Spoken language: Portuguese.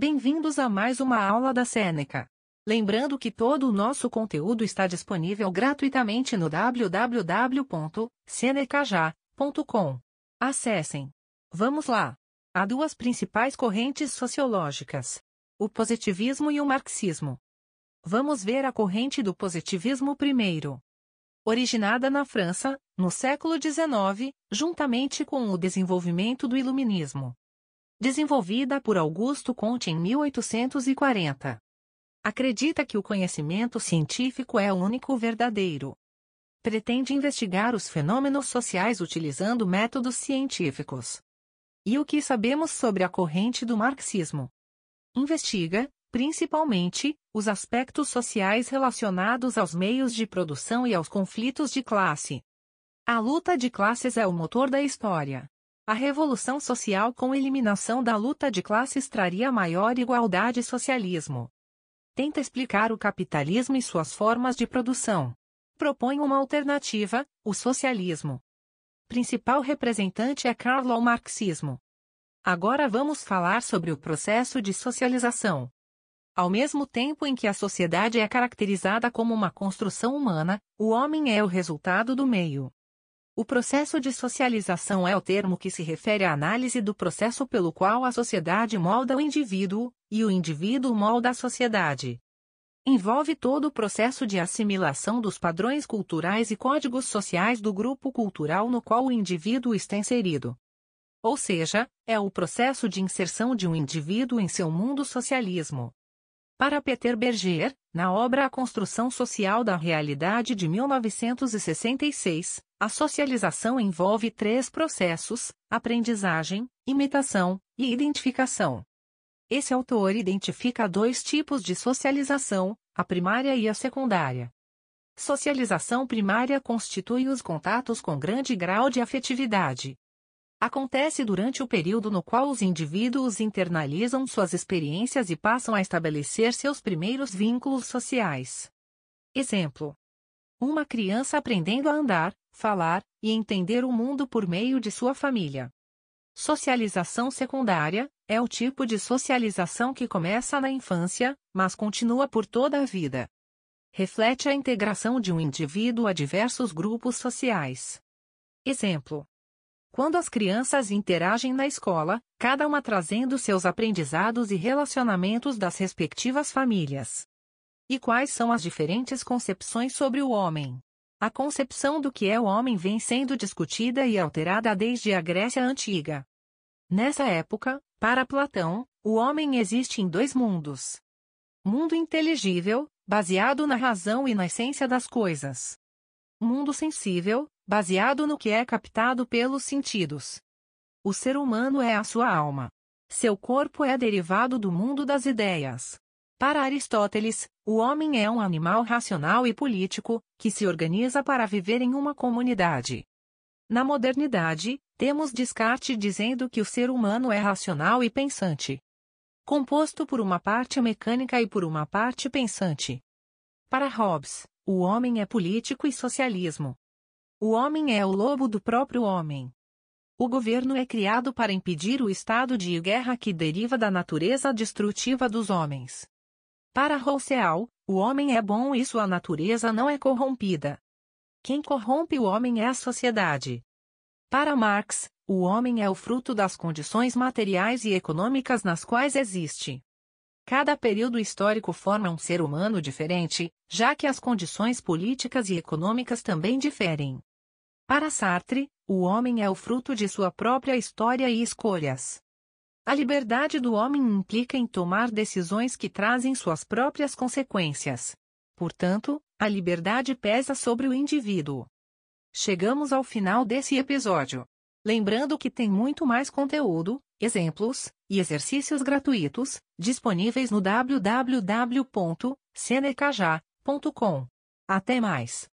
Bem-vindos a mais uma aula da Seneca. Lembrando que todo o nosso conteúdo está disponível gratuitamente no www.senecaja.com. Acessem. Vamos lá. Há duas principais correntes sociológicas: o positivismo e o marxismo. Vamos ver a corrente do positivismo primeiro. Originada na França, no século XIX, juntamente com o desenvolvimento do Iluminismo desenvolvida por Augusto Comte em 1840. Acredita que o conhecimento científico é o único verdadeiro. Pretende investigar os fenômenos sociais utilizando métodos científicos. E o que sabemos sobre a corrente do marxismo? Investiga, principalmente, os aspectos sociais relacionados aos meios de produção e aos conflitos de classe. A luta de classes é o motor da história. A revolução social com eliminação da luta de classes traria maior igualdade e socialismo. Tenta explicar o capitalismo e suas formas de produção. Propõe uma alternativa, o socialismo. Principal representante é Karl Marxismo. Agora vamos falar sobre o processo de socialização. Ao mesmo tempo em que a sociedade é caracterizada como uma construção humana, o homem é o resultado do meio. O processo de socialização é o termo que se refere à análise do processo pelo qual a sociedade molda o indivíduo, e o indivíduo molda a sociedade. Envolve todo o processo de assimilação dos padrões culturais e códigos sociais do grupo cultural no qual o indivíduo está inserido. Ou seja, é o processo de inserção de um indivíduo em seu mundo socialismo. Para Peter Berger, na obra A Construção Social da Realidade de 1966, a socialização envolve três processos: aprendizagem, imitação e identificação. Esse autor identifica dois tipos de socialização, a primária e a secundária. Socialização primária constitui os contatos com grande grau de afetividade. Acontece durante o período no qual os indivíduos internalizam suas experiências e passam a estabelecer seus primeiros vínculos sociais. Exemplo: uma criança aprendendo a andar, falar e entender o mundo por meio de sua família. Socialização secundária é o tipo de socialização que começa na infância, mas continua por toda a vida. Reflete a integração de um indivíduo a diversos grupos sociais. Exemplo: Quando as crianças interagem na escola, cada uma trazendo seus aprendizados e relacionamentos das respectivas famílias. E quais são as diferentes concepções sobre o homem? A concepção do que é o homem vem sendo discutida e alterada desde a Grécia Antiga. Nessa época, para Platão, o homem existe em dois mundos. Mundo inteligível, baseado na razão e na essência das coisas. Mundo sensível, baseado no que é captado pelos sentidos. O ser humano é a sua alma. Seu corpo é derivado do mundo das ideias. Para Aristóteles, o homem é um animal racional e político, que se organiza para viver em uma comunidade. Na modernidade, temos Descartes dizendo que o ser humano é racional e pensante. Composto por uma parte mecânica e por uma parte pensante. Para Hobbes, o homem é político e socialismo. O homem é o lobo do próprio homem. O governo é criado para impedir o estado de guerra que deriva da natureza destrutiva dos homens. Para Rousseau, o homem é bom e sua natureza não é corrompida. Quem corrompe o homem é a sociedade. Para Marx, o homem é o fruto das condições materiais e econômicas nas quais existe. Cada período histórico forma um ser humano diferente, já que as condições políticas e econômicas também diferem. Para Sartre, o homem é o fruto de sua própria história e escolhas. A liberdade do homem implica em tomar decisões que trazem suas próprias consequências. Portanto, a liberdade pesa sobre o indivíduo. Chegamos ao final desse episódio. Lembrando que tem muito mais conteúdo, exemplos e exercícios gratuitos disponíveis no www.senecaja.com. Até mais!